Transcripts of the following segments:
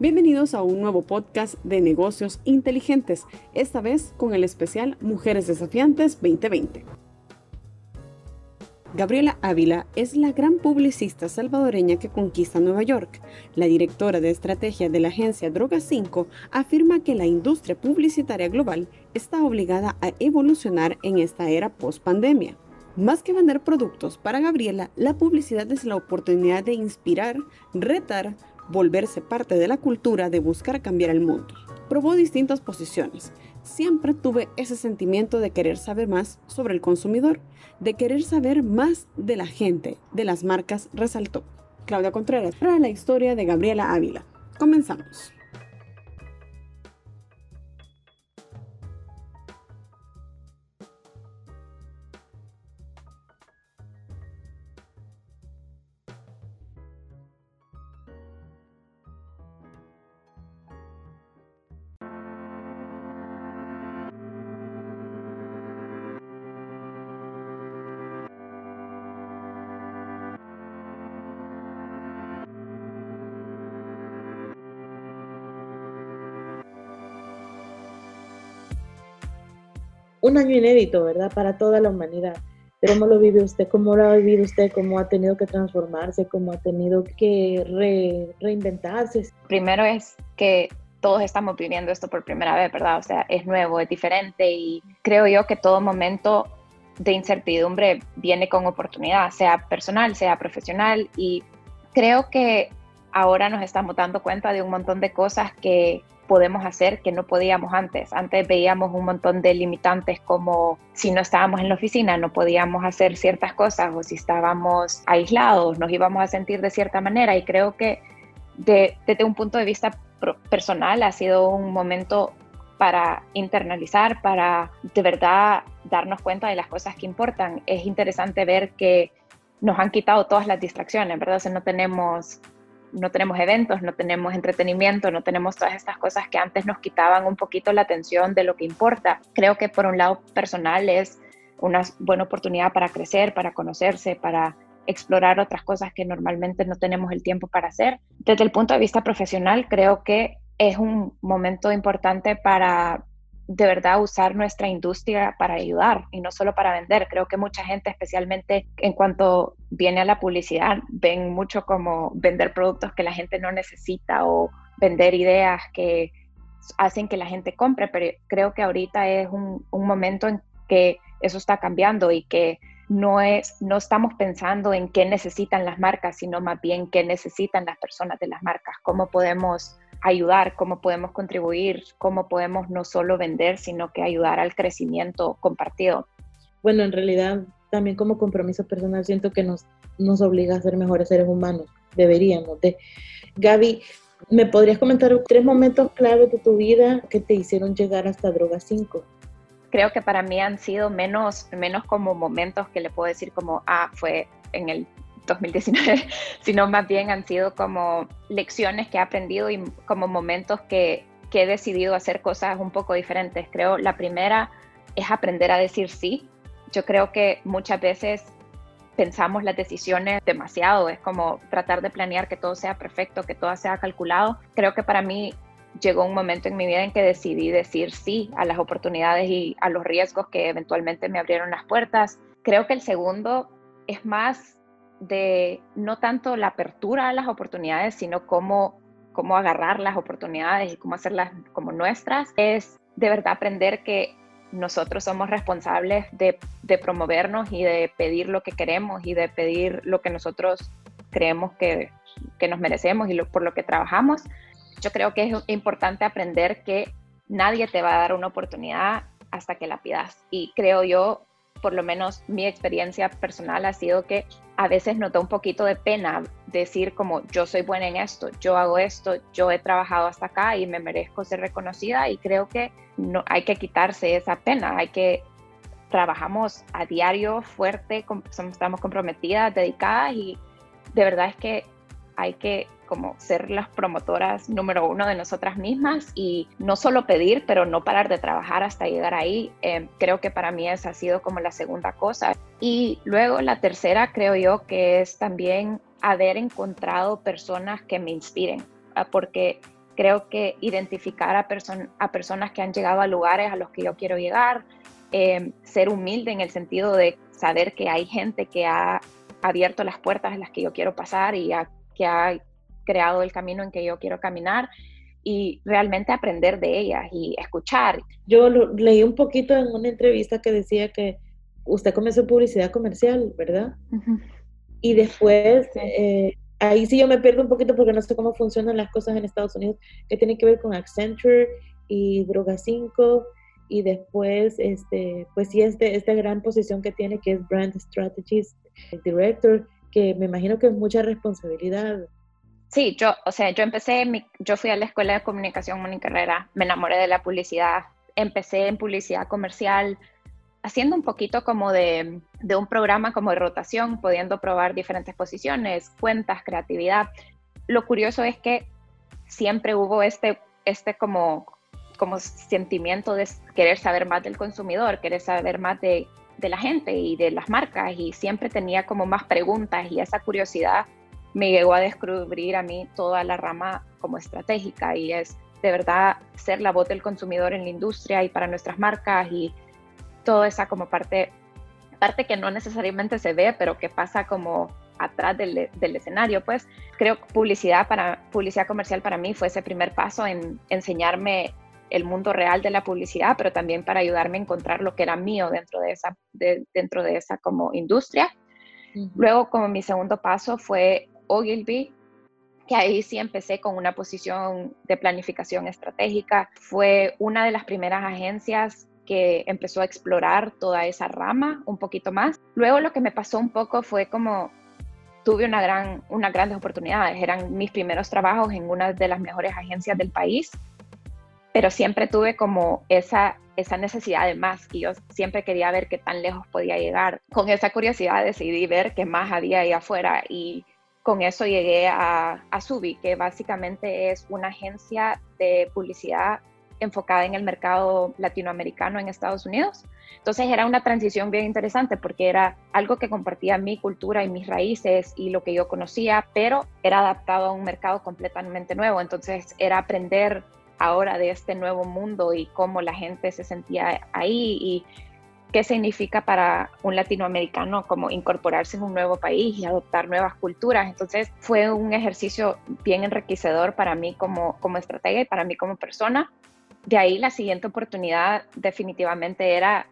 Bienvenidos a un nuevo podcast de negocios inteligentes, esta vez con el especial Mujeres Desafiantes 2020. Gabriela Ávila es la gran publicista salvadoreña que conquista Nueva York. La directora de estrategia de la agencia Droga 5 afirma que la industria publicitaria global está obligada a evolucionar en esta era post-pandemia. Más que vender productos, para Gabriela, la publicidad es la oportunidad de inspirar, retar, volverse parte de la cultura de buscar cambiar el mundo. Probó distintas posiciones. Siempre tuve ese sentimiento de querer saber más sobre el consumidor, de querer saber más de la gente, de las marcas, resaltó. Claudia Contreras para la historia de Gabriela Ávila. Comenzamos. Un año inédito, ¿verdad? Para toda la humanidad. ¿cómo lo vive usted? ¿Cómo lo ha vivido usted? ¿Cómo ha tenido que transformarse? ¿Cómo ha tenido que reinventarse? Primero es que todos estamos viviendo esto por primera vez, ¿verdad? O sea, es nuevo, es diferente y creo yo que todo momento de incertidumbre viene con oportunidad, sea personal, sea profesional y creo que ahora nos estamos dando cuenta de un montón de cosas que podemos hacer que no podíamos antes. Antes veíamos un montón de limitantes como si no estábamos en la oficina no podíamos hacer ciertas cosas o si estábamos aislados nos íbamos a sentir de cierta manera y creo que desde un punto de vista personal ha sido un momento para internalizar, para de verdad darnos cuenta de las cosas que importan. Es interesante ver que nos han quitado todas las distracciones, ¿verdad? O sea, no tenemos no tenemos eventos, no tenemos entretenimiento, no tenemos todas estas cosas que antes nos quitaban un poquito la atención de lo que importa. Creo que por un lado personal es una buena oportunidad para crecer, para conocerse, para explorar otras cosas que normalmente no tenemos el tiempo para hacer. Desde el punto de vista profesional, creo que es un momento importante para de verdad usar nuestra industria para ayudar y no solo para vender. Creo que mucha gente, especialmente en cuanto viene a la publicidad, ven mucho como vender productos que la gente no necesita o vender ideas que hacen que la gente compre, pero creo que ahorita es un, un momento en que eso está cambiando y que no es no estamos pensando en qué necesitan las marcas, sino más bien qué necesitan las personas de las marcas, cómo podemos ayudar, cómo podemos contribuir, cómo podemos no solo vender, sino que ayudar al crecimiento compartido. Bueno, en realidad también como compromiso personal siento que nos, nos obliga a ser mejores seres humanos, deberíamos de. Gaby, ¿me podrías comentar tres momentos claves de tu vida que te hicieron llegar hasta Droga 5? Creo que para mí han sido menos, menos como momentos que le puedo decir como, ah, fue en el 2019, sino más bien han sido como lecciones que he aprendido y como momentos que, que he decidido hacer cosas un poco diferentes. Creo la primera es aprender a decir sí. Yo creo que muchas veces pensamos las decisiones demasiado, es como tratar de planear que todo sea perfecto, que todo sea calculado. Creo que para mí llegó un momento en mi vida en que decidí decir sí a las oportunidades y a los riesgos que eventualmente me abrieron las puertas. Creo que el segundo es más de no tanto la apertura a las oportunidades, sino cómo, cómo agarrar las oportunidades y cómo hacerlas como nuestras, es de verdad aprender que nosotros somos responsables de, promovernos y de pedir lo que queremos y de pedir lo que nosotros creemos que, nos merecemos y por lo que trabajamos. Yo creo que es importante aprender que nadie te va a dar una oportunidad hasta que la pidas. Y creo yo por lo menos mi experiencia personal ha sido que a veces nos da un poquito de pena decir como yo soy buena en esto, yo hago esto, yo he trabajado hasta acá y me merezco ser reconocida y creo que no hay que quitarse esa pena, hay que trabajamos a diario fuerte, estamos comprometidas, dedicadas y de verdad es que hay que como ser las promotoras número uno de nosotras mismas y no solo pedir, pero no parar de trabajar hasta llegar ahí. Eh, creo que para mí esa ha sido como la segunda cosa. Y luego la tercera creo yo que es también haber encontrado personas que me inspiren, ah, porque Creo que identificar a, a personas que han llegado a lugares a los que yo quiero llegar, eh, ser humilde en el sentido de saber que hay gente que ha abierto las puertas en las que yo quiero pasar y que ha creado el camino en que yo quiero caminar y realmente aprender de ellas y escuchar. Yo leí un poquito en una entrevista que decía que usted comenzó publicidad comercial, ¿verdad? Y después, eh, ahí sí yo me pierdo un poquito porque no sé cómo funcionan las cosas en Estados Unidos, que tiene que ver con Accenture y Droga 5 y después, este, pues sí, este, esta gran posición que tiene que es Brand Strategist Director, que me imagino que es mucha responsabilidad. Sí, yo, o sea, yo empecé, yo fui a la escuela de comunicación, mi carrera, me enamoré de la publicidad, empecé en publicidad comercial, haciendo un poquito como de, de un programa como de rotación, pudiendo probar diferentes posiciones, cuentas, creatividad. Lo curioso es que siempre hubo este, este como como sentimiento de querer saber más del consumidor, querer saber más de, de la gente y de las marcas y siempre tenía como más preguntas y esa curiosidad me llegó a descubrir a mí toda la rama como estratégica y es de verdad ser la voz del consumidor en la industria y para nuestras marcas y toda esa como parte, parte que no necesariamente se ve, pero que pasa como atrás del, del, escenario, pues creo que publicidad para publicidad comercial para mí fue ese primer paso en enseñarme el mundo real de la publicidad, pero también para ayudarme a encontrar lo que era mío dentro de esa, dentro de esa como industria. Luego, como mi segundo paso fue Ogilvy, que ahí sí empecé con una posición de planificación estratégica. Fue una de las primeras agencias que empezó a explorar toda esa rama un poquito más. Luego lo que me pasó un poco fue como tuve una gran, unas grandes oportunidades. Eran mis primeros trabajos en una de las mejores agencias del país pero siempre tuve como esa, esa necesidad de más y yo siempre quería ver qué tan lejos podía llegar. Con esa curiosidad decidí ver qué más había ahí afuera y con eso llegué a, a Subi, que básicamente es una agencia de publicidad enfocada en el mercado latinoamericano en Estados Unidos. Entonces era una transición bien interesante porque era algo que compartía mi cultura y mis raíces y lo que yo conocía, pero era adaptado a un mercado completamente nuevo. Entonces era aprender ahora de este nuevo mundo y cómo la gente se sentía ahí y qué significa para un latinoamericano como incorporarse en un nuevo país y adoptar nuevas culturas. Entonces fue un ejercicio bien enriquecedor para mí como, como estratega y para mí como persona. De ahí la siguiente oportunidad definitivamente era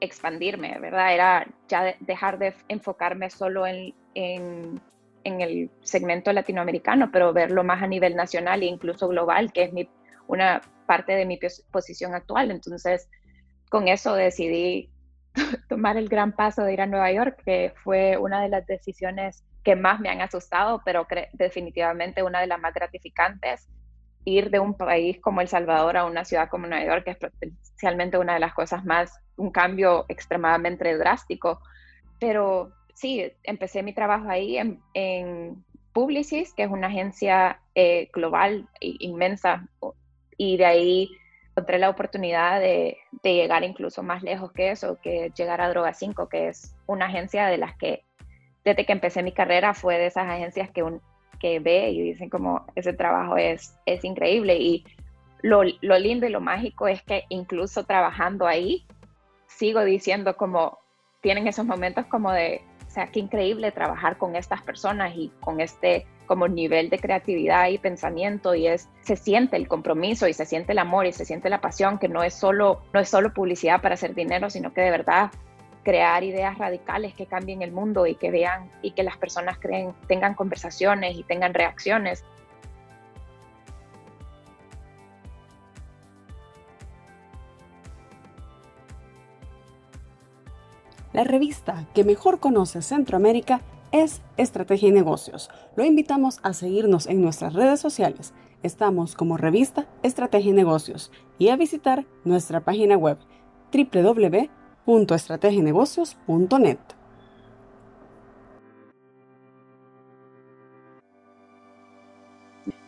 expandirme, ¿verdad? Era ya dejar de enfocarme solo en, en, en el segmento latinoamericano, pero verlo más a nivel nacional e incluso global, que es mi una parte de mi posición actual. Entonces, con eso decidí tomar el gran paso de ir a Nueva York, que fue una de las decisiones que más me han asustado, pero definitivamente una de las más gratificantes. Ir de un país como El Salvador a una ciudad como Nueva York es potencialmente una de las cosas más, un cambio extremadamente drástico. Pero sí, empecé mi trabajo ahí en, en Publicis, que es una agencia eh, global e inmensa, y de ahí encontré la oportunidad de, llegar incluso más lejos que eso, que llegar a Droga 5, que es una agencia de las que desde que empecé mi carrera fue de esas agencias que, un, que ve y dicen como ese trabajo es, es increíble y lo, lo lindo y lo mágico es que incluso trabajando ahí sigo diciendo como tienen esos momentos como de, o sea, qué increíble trabajar con estas personas y con este como nivel de creatividad y pensamiento y es se siente el compromiso y se siente el amor y se siente la pasión que no es solo no es solo publicidad para hacer dinero sino que de verdad crear ideas radicales que cambien el mundo y que vean y que las personas creen tengan conversaciones y tengan reacciones La revista que mejor conoce Centroamérica es Estrategia y Negocios. Lo invitamos a seguirnos en nuestras redes sociales. Estamos como revista Estrategia y Negocios y a visitar nuestra página web www.estrategienegocios.net.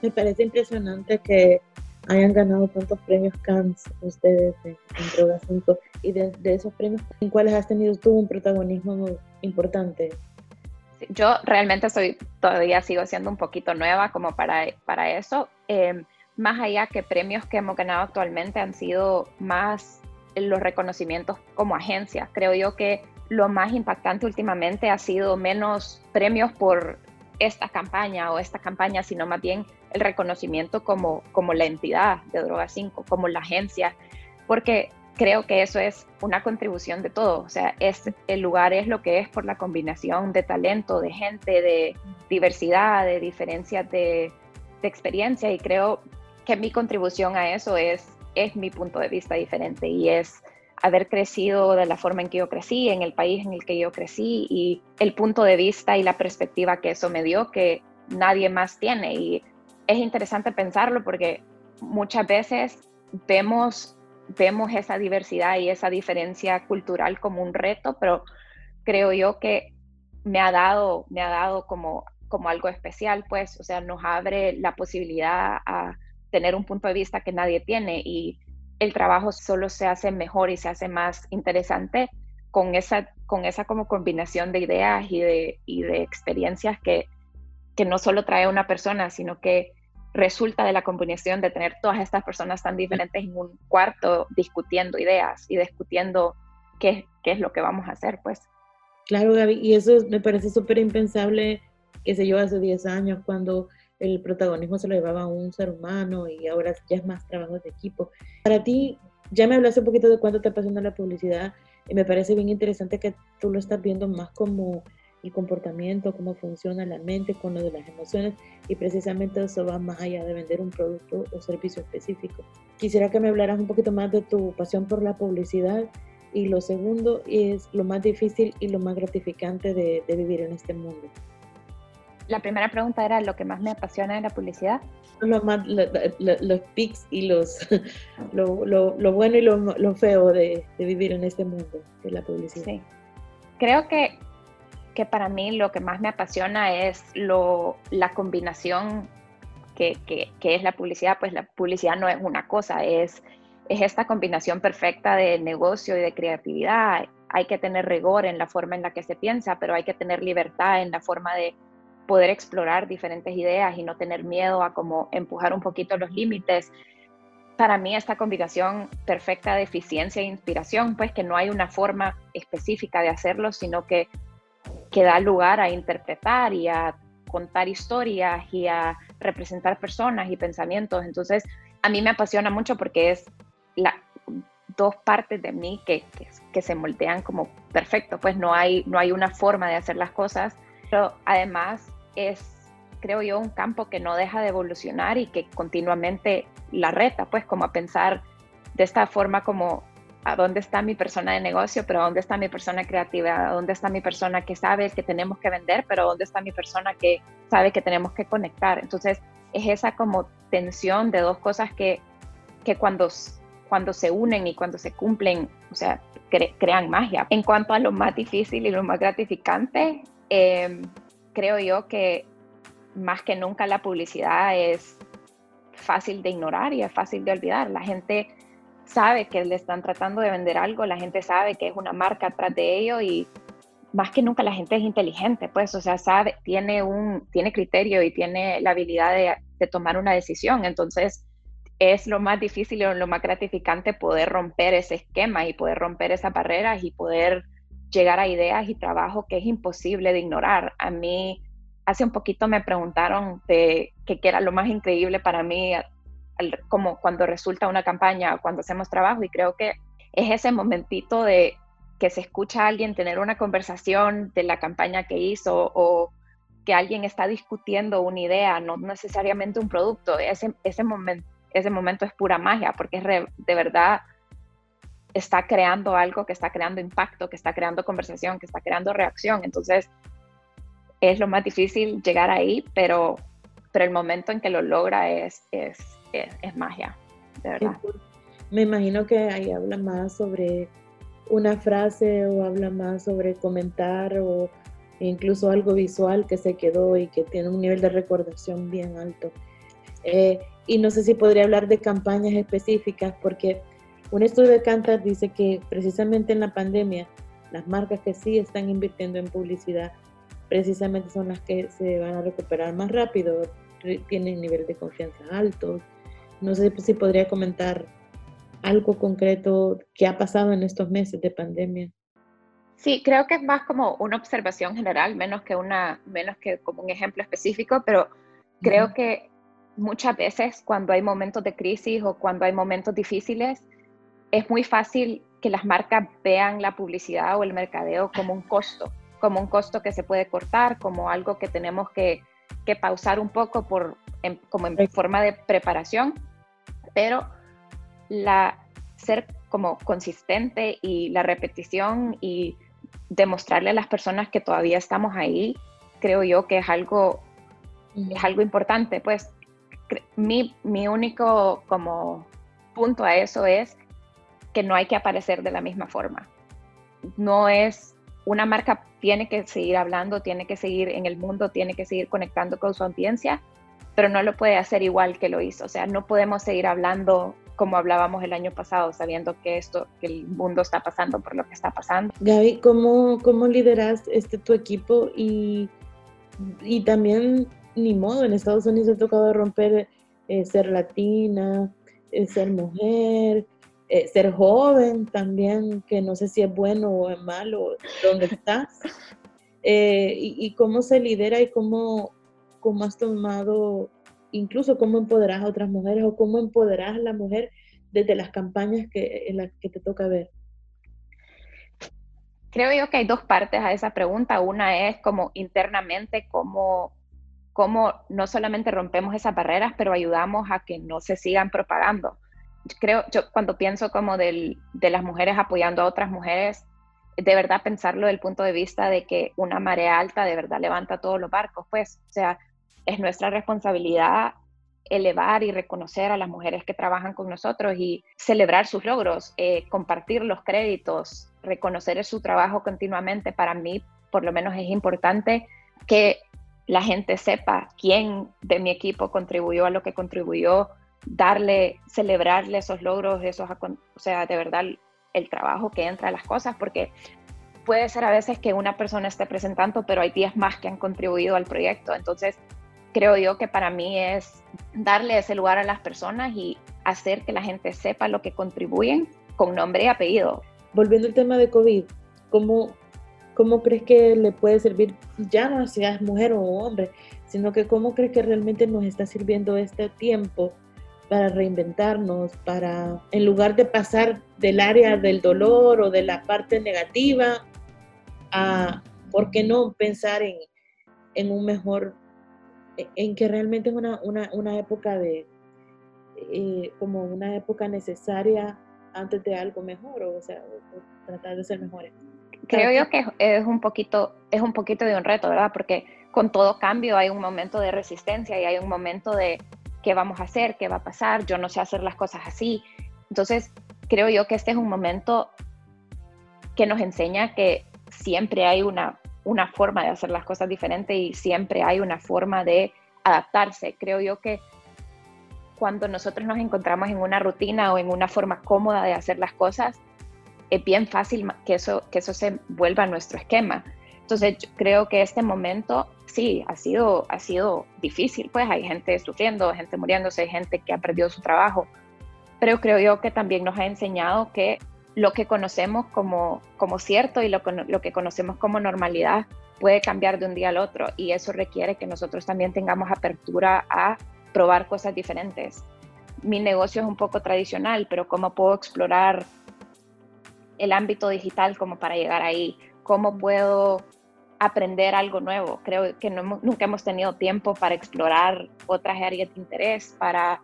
Me parece impresionante que hayan ganado tantos premios Cannes ustedes en, Droga 5 y de, de, esos premios, ¿en cuáles has tenido tú un protagonismo importante? yo realmente soy, todavía sigo siendo un poquito nueva como para, para eso. Em, más allá que premios que hemos ganado actualmente han sido más los reconocimientos como agencia. Creo yo que lo más impactante últimamente ha sido menos premios por esta campaña o esta campaña, sino más bien el reconocimiento como, como la entidad de Droga 5, como la agencia, porque creo que eso es una contribución de todo. O sea, es, el lugar es lo que es por la combinación de talento, de gente, de diversidad, de diferencias de, de experiencia y creo que mi contribución a eso es, es mi punto de vista diferente y es haber crecido de la forma en que yo crecí, en el país en el que yo crecí y el punto de vista y la perspectiva que eso me dio que nadie más tiene. Y es interesante pensarlo porque muchas veces vemos, vemos esa diversidad y esa diferencia cultural como un reto, pero creo yo que me ha dado, me ha dado como, como algo especial, pues, o sea, nos abre la posibilidad a tener un punto de vista que nadie tiene y el trabajo solo se hace mejor y se hace más interesante con esa, con esa como combinación de ideas y de, y de experiencias que, que no solo trae una persona, sino que resulta de la combinación de tener todas estas personas tan diferentes en un cuarto discutiendo ideas y discutiendo qué, qué es lo que vamos a hacer, pues. Claro, Gaby, y eso me parece súper impensable, que se yo, hace 10 años, cuando el protagonismo se lo llevaba a un ser humano y ahora ya es más trabajo de equipo. Para ti, ya me hablaste un poquito de cuánto te apasiona la publicidad y me parece bien interesante que tú lo estás viendo más como el comportamiento, cómo funciona la mente con lo de las emociones y precisamente eso va más allá de vender un producto o servicio específico. Quisiera que me hablaras un poquito más de tu pasión por la publicidad y lo segundo es lo más difícil y lo más gratificante de, de vivir en este mundo la primera pregunta era lo que más me apasiona de la publicidad. Lo más, los pics y los, lo, lo, bueno y lo, feo de, de, vivir en este mundo de la publicidad. Sí. Creo que, que para mí lo que más me apasiona es lo, la combinación que, que, es la publicidad. Pues la publicidad no es una cosa, es, es esta combinación perfecta de negocio y de creatividad. Hay que tener rigor en la forma en la que se piensa, pero hay que tener libertad en la forma de poder explorar diferentes ideas y no tener miedo a como empujar un poquito los límites. Para mí esta combinación perfecta de eficiencia e inspiración, pues que no hay una forma específica de hacerlo, sino que, que da lugar a interpretar y a contar historias y a representar personas y pensamientos. Entonces, a mí me apasiona mucho porque es la, dos partes de mí que, que, que, se moldean como perfecto, pues no hay, no hay una forma de hacer las cosas, pero además es, creo yo, un campo que no deja de evolucionar y que continuamente la reta, pues como a pensar de esta forma como a dónde está mi persona de negocio, pero dónde está mi persona creativa, dónde está mi persona que sabe que tenemos que vender, pero dónde está mi persona que sabe que tenemos que conectar. Entonces, es esa como tensión de dos cosas que, que cuando, cuando se unen y cuando se cumplen, o sea, crean magia. En cuanto a lo más difícil y lo más gratificante, eh, creo yo que más que nunca la publicidad es fácil de ignorar y es fácil de olvidar. La gente sabe que le están tratando de vender algo, la gente sabe que es una marca atrás de ello y más que nunca la gente es inteligente, pues, o sea, sabe, tiene un, tiene criterio y tiene la habilidad de, de tomar una decisión. Entonces, es lo más difícil y lo más gratificante poder romper ese esquema y poder romper esas barreras y poder llegar a ideas y trabajo que es imposible de ignorar. A mí hace un poquito me preguntaron de qué era lo más increíble para mí como cuando resulta una campaña o cuando hacemos trabajo y creo que es ese momentito de que se escucha a alguien tener una conversación de la campaña que hizo o que alguien está discutiendo una idea, no necesariamente un producto. Ese, ese, momento ese momento es pura magia porque es de verdad está creando algo, que está creando impacto, que está creando conversación, que está creando reacción. Entonces, es lo más difícil llegar ahí, pero, pero el momento en que lo logra es, es, es, magia, de verdad. Me imagino que ahí habla más sobre una frase o habla más sobre comentar o incluso algo visual que se quedó y que tiene un nivel de recordación bien alto. Eh, y no sé si podría hablar de campañas específicas porque un estudio de Cantar dice que precisamente en la pandemia, las marcas que sí están invirtiendo en publicidad, precisamente son las que se van a recuperar más rápido, tienen nivel de confianza alto No sé si podría comentar algo concreto que ha pasado en estos meses de pandemia. Sí, creo que es más como una observación general, menos que, una, menos que como un ejemplo específico, pero creo que muchas veces cuando hay momentos de crisis o cuando hay momentos difíciles, es muy fácil que las marcas vean la publicidad o el mercadeo como un costo, como un costo que se puede cortar, como algo que tenemos que, que pausar un poco por, como en forma de preparación, pero la ser como consistente y la repetición y demostrarle a las personas que todavía estamos ahí, creo yo que es algo, es algo importante. Pues mi, mi único como punto a eso es que no hay que aparecer de la misma forma. No es, una marca tiene que seguir hablando, tiene que seguir en el mundo, tiene que seguir conectando con su audiencia, pero no lo puede hacer igual que lo hizo. O sea, no podemos seguir hablando como hablábamos el año pasado, sabiendo que esto, que el mundo está pasando por lo que está pasando. Gaby, ¿cómo, cómo lideras este tu equipo? Y, y también, ni modo, en Estados Unidos ha tocado romper eh, ser latina, eh, ser mujer, eh, ser joven también, que no sé si es bueno o es malo, dónde estás. y, y, cómo se lidera y cómo, cómo has tomado incluso cómo empoderas a otras mujeres o cómo empoderas a la mujer desde las campañas que, en las que te toca ver? Creo yo que hay dos partes a esa pregunta. Una es como internamente, cómo, cómo no solamente rompemos esas barreras, pero ayudamos a que no se sigan propagando. Creo, yo cuando pienso como del, de las mujeres apoyando a otras mujeres, de verdad pensarlo desde el punto de vista de que una marea alta de verdad levanta todos los barcos, pues, o sea, es nuestra responsabilidad elevar y reconocer a las mujeres que trabajan con nosotros y celebrar sus logros, eh, compartir los créditos, reconocer su trabajo continuamente. Para mí, por lo menos, es importante que la gente sepa quién de mi equipo contribuyó a lo que contribuyó, darle, celebrarle esos logros, esos, o sea, de verdad el trabajo que entra a las cosas, porque puede ser a veces que una persona esté presentando, pero hay 10 más que han contribuido al proyecto. Entonces, creo yo que para mí es darle ese lugar a las personas y hacer que la gente sepa lo que contribuyen con nombre y apellido. Volviendo al tema de COVID, ¿cómo, cómo crees que le puede servir, ya no si es mujer o hombre, sino que cómo crees que realmente nos está sirviendo este tiempo para reinventarnos, para, en lugar de pasar del área del dolor o de la parte negativa, a, ¿por qué no pensar en, en un mejor en que realmente es una, una, una época de, eh, como una época necesaria antes de algo mejor, o, sea, tratar de ser mejores. Creo yo que es un poquito, es un poquito de un reto, ¿verdad? Porque con todo cambio hay un momento de resistencia y hay un momento de qué vamos a hacer, qué va a pasar, yo no sé hacer las cosas así. Entonces, creo yo que este es un momento que nos enseña que siempre hay una una forma de hacer las cosas diferente y siempre hay una forma de adaptarse. Creo yo que cuando nosotros nos encontramos en una rutina o en una forma cómoda de hacer las cosas, es bien fácil que eso, que eso se vuelva nuestro esquema. Entonces, creo que este momento sí ha sido, ha sido difícil, pues hay gente sufriendo, gente muriéndose, gente que ha perdido su trabajo, pero creo yo que también nos ha enseñado que lo que conocemos como, como cierto y lo, lo que conocemos como normalidad puede cambiar de un día al otro y eso requiere que nosotros también tengamos apertura a probar cosas diferentes. Mi negocio es un poco tradicional, pero ¿cómo puedo explorar el ámbito digital como para llegar ahí? ¿Cómo puedo aprender algo nuevo? Creo que nunca hemos tenido tiempo para explorar otras áreas de interés, para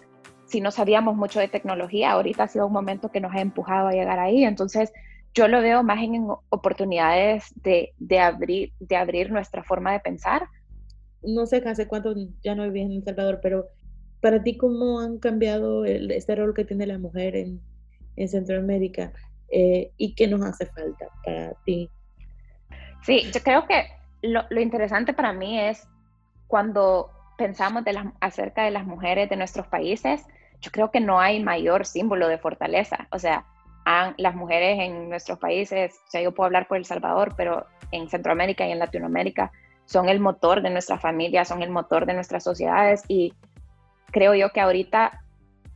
si no sabíamos mucho de tecnología, ahorita ha sido un momento que nos ha empujado a llegar ahí. Entonces, yo lo veo más en oportunidades de, de abrir, de abrir nuestra forma de pensar. No sé hace cuánto ya no viví en El Salvador, pero para ti, ¿cómo han cambiado el, este rol que tiene la mujer en, en Centroamérica eh, y qué nos hace falta para ti? Sí, yo creo que lo, lo interesante para mí es cuando pensamos de las, acerca de las mujeres de nuestros países, yo creo que no hay mayor símbolo de fortaleza. O sea, las mujeres en nuestros países, o sea, yo puedo hablar por El Salvador, pero en Centroamérica y en Latinoamérica son el motor de nuestra familia, son el motor de nuestras sociedades y creo yo que ahorita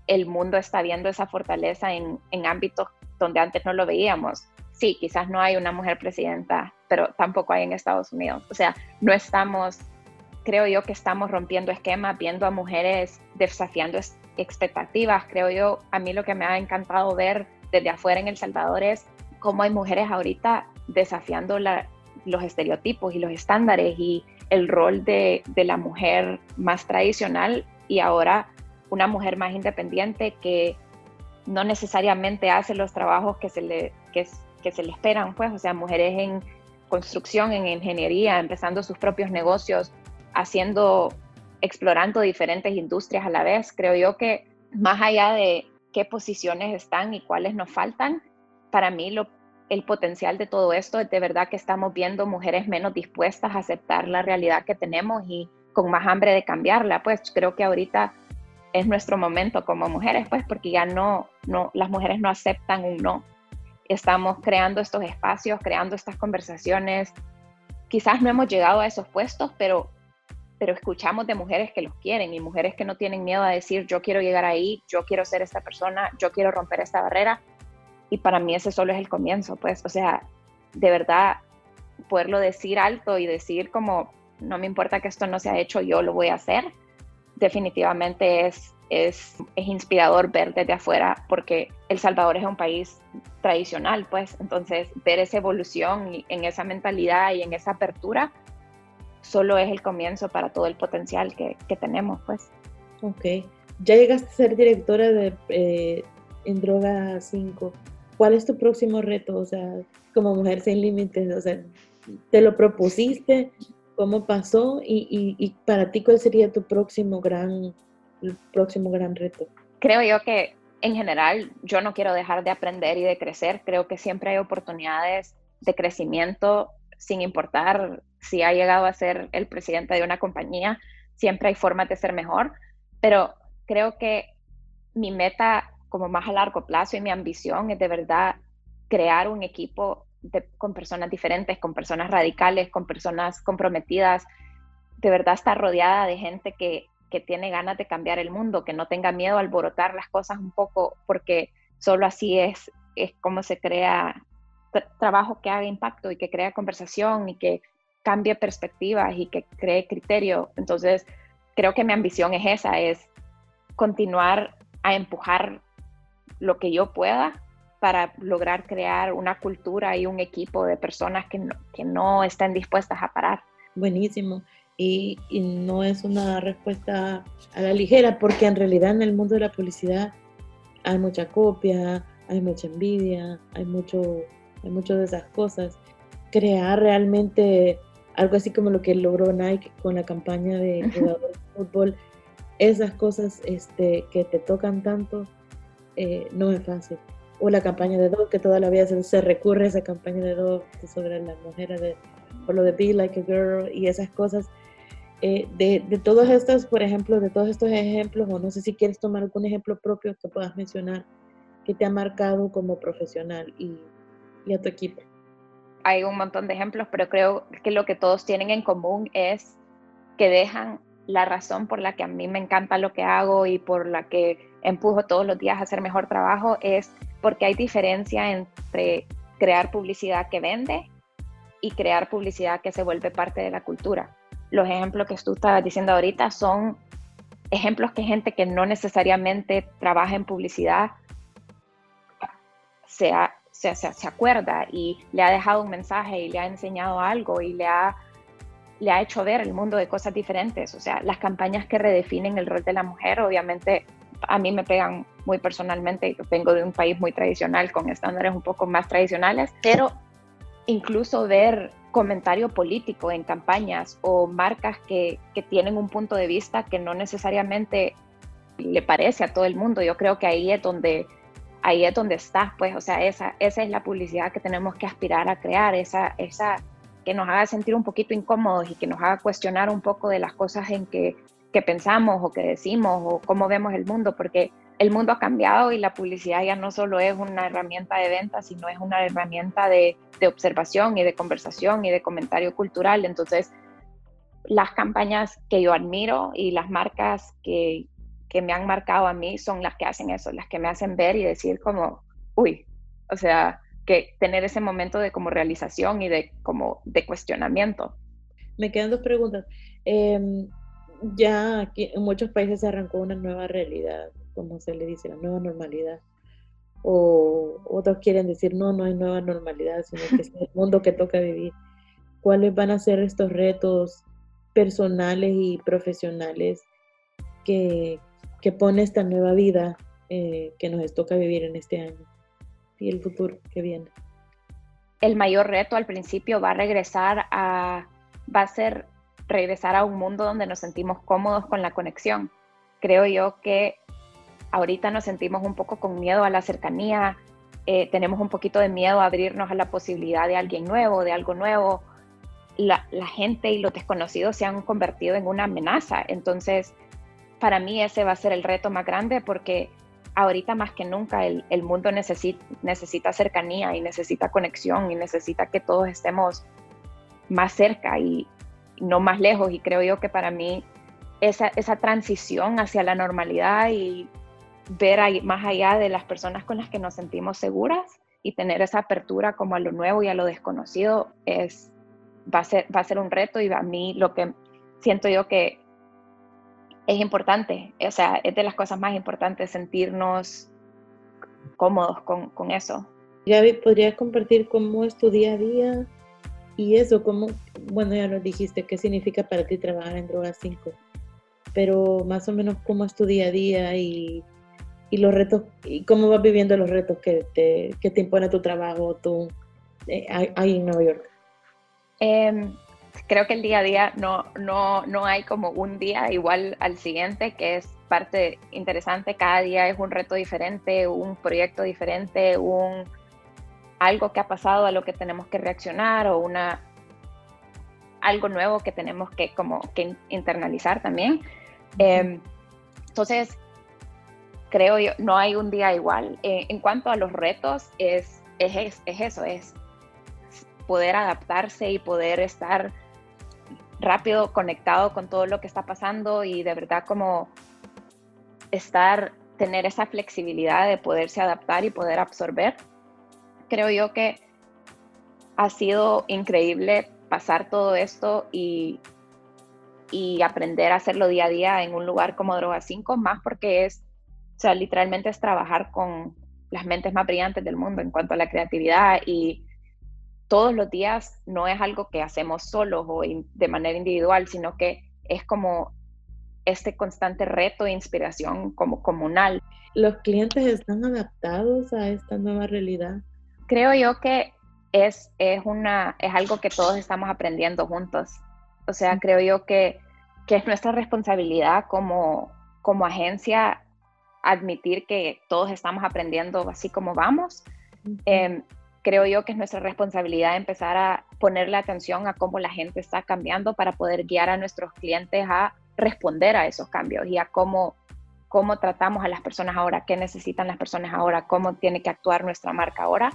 el mundo está viendo esa fortaleza en, en ámbitos donde antes no lo veíamos. Sí, quizás no hay una mujer presidenta, pero tampoco hay en Estados Unidos. O sea, no estamos, creo yo que estamos rompiendo esquemas, viendo a mujeres desafiando expectativas. Creo yo, a mí lo que me ha encantado ver desde afuera en El Salvador es cómo hay mujeres ahorita desafiando los estereotipos y los estándares y el rol de, de la mujer más tradicional y ahora una mujer más independiente que no necesariamente hace los trabajos que se le, que, se le esperan, pues, o sea, mujeres en construcción, en ingeniería, empezando sus propios negocios, haciendo, explorando diferentes industrias a la vez. Creo yo que más allá de qué posiciones están y cuáles nos faltan, para mí lo, el potencial de todo esto es de verdad que estamos viendo mujeres menos dispuestas a aceptar la realidad que tenemos y con más hambre de cambiarla. Pues creo que ahorita es nuestro momento como mujeres, pues porque ya no, no, las mujeres no aceptan un no. Estamos creando estos espacios, creando estas conversaciones. Quizás no hemos llegado a esos puestos, pero, pero escuchamos de mujeres que los quieren y mujeres que no tienen miedo a decir, yo quiero llegar ahí, yo quiero ser esta persona, yo quiero romper esta barrera. Y para mí ese solo es el comienzo, pues, o sea, de verdad, poderlo decir alto y decir como, no me importa que esto no se ha hecho, yo lo voy a hacer definitivamente es, es, es, inspirador ver desde afuera porque El Salvador es un país tradicional, pues entonces ver esa evolución en esa mentalidad y en esa apertura solo es el comienzo para todo el potencial que, que tenemos, pues. Ok, ya llegaste a ser directora de eh, en Droga 5. ¿Cuál es tu próximo reto? O sea, como Mujer Sin Límites, o sea, ¿te lo propusiste? cómo pasó y, para ti cuál sería tu próximo gran, próximo gran reto. Creo yo que en general yo no quiero dejar de aprender y de crecer. Creo que siempre hay oportunidades de crecimiento sin importar si ha llegado a ser el presidente de una compañía, siempre hay formas de ser mejor, pero creo que mi meta como más a largo plazo y mi ambición es de verdad crear un equipo con personas diferentes, con personas radicales, con personas comprometidas, de verdad estar rodeada de gente que, que tiene ganas de cambiar el mundo, que no tenga miedo a alborotar las cosas un poco, porque solo así es, es como se crea trabajo que haga impacto y que crea conversación y que cambie perspectivas y que cree criterio. Entonces, creo que mi ambición es esa, es continuar a empujar lo que yo pueda para lograr crear una cultura y un equipo de personas que no, que no estén dispuestas a parar. Buenísimo. Y, y, no es una respuesta a la ligera, porque en realidad en el mundo de la publicidad hay mucha copia, hay mucha envidia, hay mucho, hay mucho de esas cosas. Crear realmente algo así como lo que logró Nike con la campaña de jugador de fútbol, esas cosas este, que te tocan tanto, eh, no es fácil o la campaña de Dove, que toda la vida se, recurre a esa campaña de Dove sobre las mujeres, de, por lo de Be Like a Girl y esas cosas. Eh, de, de todos estos, por ejemplo, de todos estos ejemplos, o no sé si quieres tomar algún ejemplo propio que puedas mencionar que te ha marcado como profesional y, y a tu equipo. Hay un montón de ejemplos, pero creo que lo que todos tienen en común es que dejan la razón por la que a mí me encanta lo que hago y por la que empujo todos los días a hacer mejor trabajo es porque hay diferencia entre crear publicidad que vende y crear publicidad que se vuelve parte de la cultura. Los ejemplos que tú estabas diciendo ahorita son ejemplos que gente que no necesariamente trabaja en publicidad se, se, se, acuerda y le ha dejado un mensaje y le ha enseñado algo y le ha, le ha hecho ver el mundo de cosas diferentes. O sea, las campañas que redefinen el rol de la mujer obviamente a mí me pegan muy personalmente. Yo vengo de un país muy tradicional, con estándares un poco más tradicionales, pero incluso ver comentario político en campañas o marcas que, que tienen un punto de vista que no necesariamente le parece a todo el mundo. Yo creo que ahí es donde ahí es donde está, pues, o sea, esa, esa es la publicidad que tenemos que aspirar a crear, esa, esa que nos haga sentir un poquito incómodos y que nos haga cuestionar un poco de las cosas en que que pensamos o que decimos o cómo vemos el mundo, porque el mundo ha cambiado y la publicidad ya no solo es una herramienta de venta, sino es una herramienta de, de observación y de conversación y de comentario cultural. Entonces, las campañas que yo admiro y las marcas que, que me han marcado a mí son las que hacen eso, las que me hacen ver y decir como, uy, o sea, que tener ese momento de como realización y de como de cuestionamiento. Me quedan dos preguntas. Em, ya aquí en muchos países se arrancó una nueva realidad, como se le dice, la nueva normalidad. O otros quieren decir, no, no hay nueva normalidad, sino que es el mundo que toca vivir. ¿Cuáles van a ser estos retos personales y profesionales que, que pone esta nueva vida eh, que nos toca vivir en este año y el futuro que viene? El mayor reto al principio va a regresar a, va a ser regresar a un mundo donde nos sentimos cómodos con la conexión. Creo yo que ahorita nos sentimos un poco con miedo a la cercanía, eh, tenemos un poquito de miedo a abrirnos a la posibilidad de alguien nuevo, de algo nuevo. La, la gente y los desconocidos se han convertido en una amenaza. Entonces, para mí ese va a ser el reto más grande porque ahorita más que nunca el, el mundo necesita, necesita cercanía y necesita conexión y necesita que todos estemos más cerca y no más lejos. Y creo yo que para mí esa, esa transición hacia la normalidad y ver ahí, más allá de las personas con las que nos sentimos seguras y tener esa apertura como a lo nuevo y a lo desconocido es, va, a ser, va a ser un reto y a mí lo que siento yo que es importante, o sea, es de las cosas más importantes sentirnos cómodos con, con eso. Gaby, ¿podrías compartir cómo es tu día a día? Y eso, cómo, bueno, ya nos dijiste, qué significa para ti trabajar en Droga 5, pero más o menos cómo es tu día a día y, y los retos, y cómo vas viviendo los retos que te, que te impone tu trabajo tú, eh, ahí en Nueva York. Eh, creo que el día a día no, no, no hay como un día igual al siguiente, que es parte interesante. Cada día es un reto diferente, un proyecto diferente, un algo que ha pasado a lo que tenemos que reaccionar o una algo nuevo que tenemos que como que internalizar también. Em, entonces, creo yo, no hay un día igual. Eh, en cuanto a los retos, es, es, es eso, es poder adaptarse y poder estar rápido conectado con todo lo que está pasando y de verdad como estar, tener esa flexibilidad de poderse adaptar y poder absorber. Creo yo que ha sido increíble pasar todo esto y, y aprender a hacerlo día a día en un lugar como Droga 5, más porque es, o sea, literalmente es trabajar con las mentes más brillantes del mundo en cuanto a la creatividad y todos los días no es algo que hacemos solos o de manera individual, sino que es como este constante reto e inspiración como comunal. ¿Los clientes están adaptados a esta nueva realidad? Creo yo que es, es, una, es algo que todos estamos aprendiendo juntos. O sea, creo yo que, que es nuestra responsabilidad como, como agencia admitir que todos estamos aprendiendo así como vamos creo yo que es nuestra responsabilidad empezar a ponerle atención a cómo la gente está cambiando para poder guiar a nuestros clientes a responder a esos cambios y a cómo, cómo tratamos a las personas ahora, qué necesitan las personas ahora, cómo tiene que actuar nuestra marca ahora.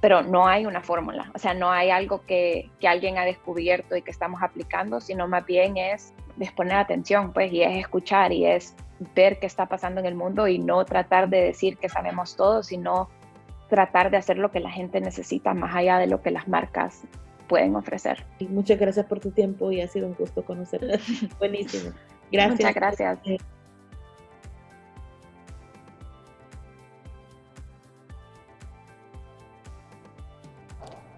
Pero no hay una fórmula, o sea, no hay algo que, que alguien ha descubierto y que estamos aplicando, sino más bien es, es poner atención, pues, y es escuchar y es ver qué está pasando en el mundo y no tratar de decir que sabemos todo, sino tratar de hacer lo que la gente necesita más allá de lo que las marcas pueden ofrecer. Y muchas gracias por tu tiempo y ha sido un gusto conocerte. Buenísimo. Gracias. Muchas gracias.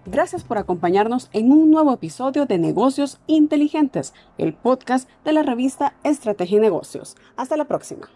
Gracias por acompañarnos en un nuevo episodio de Negocios Inteligentes, el podcast de la revista Estrategia y Negocios. Hasta la próxima.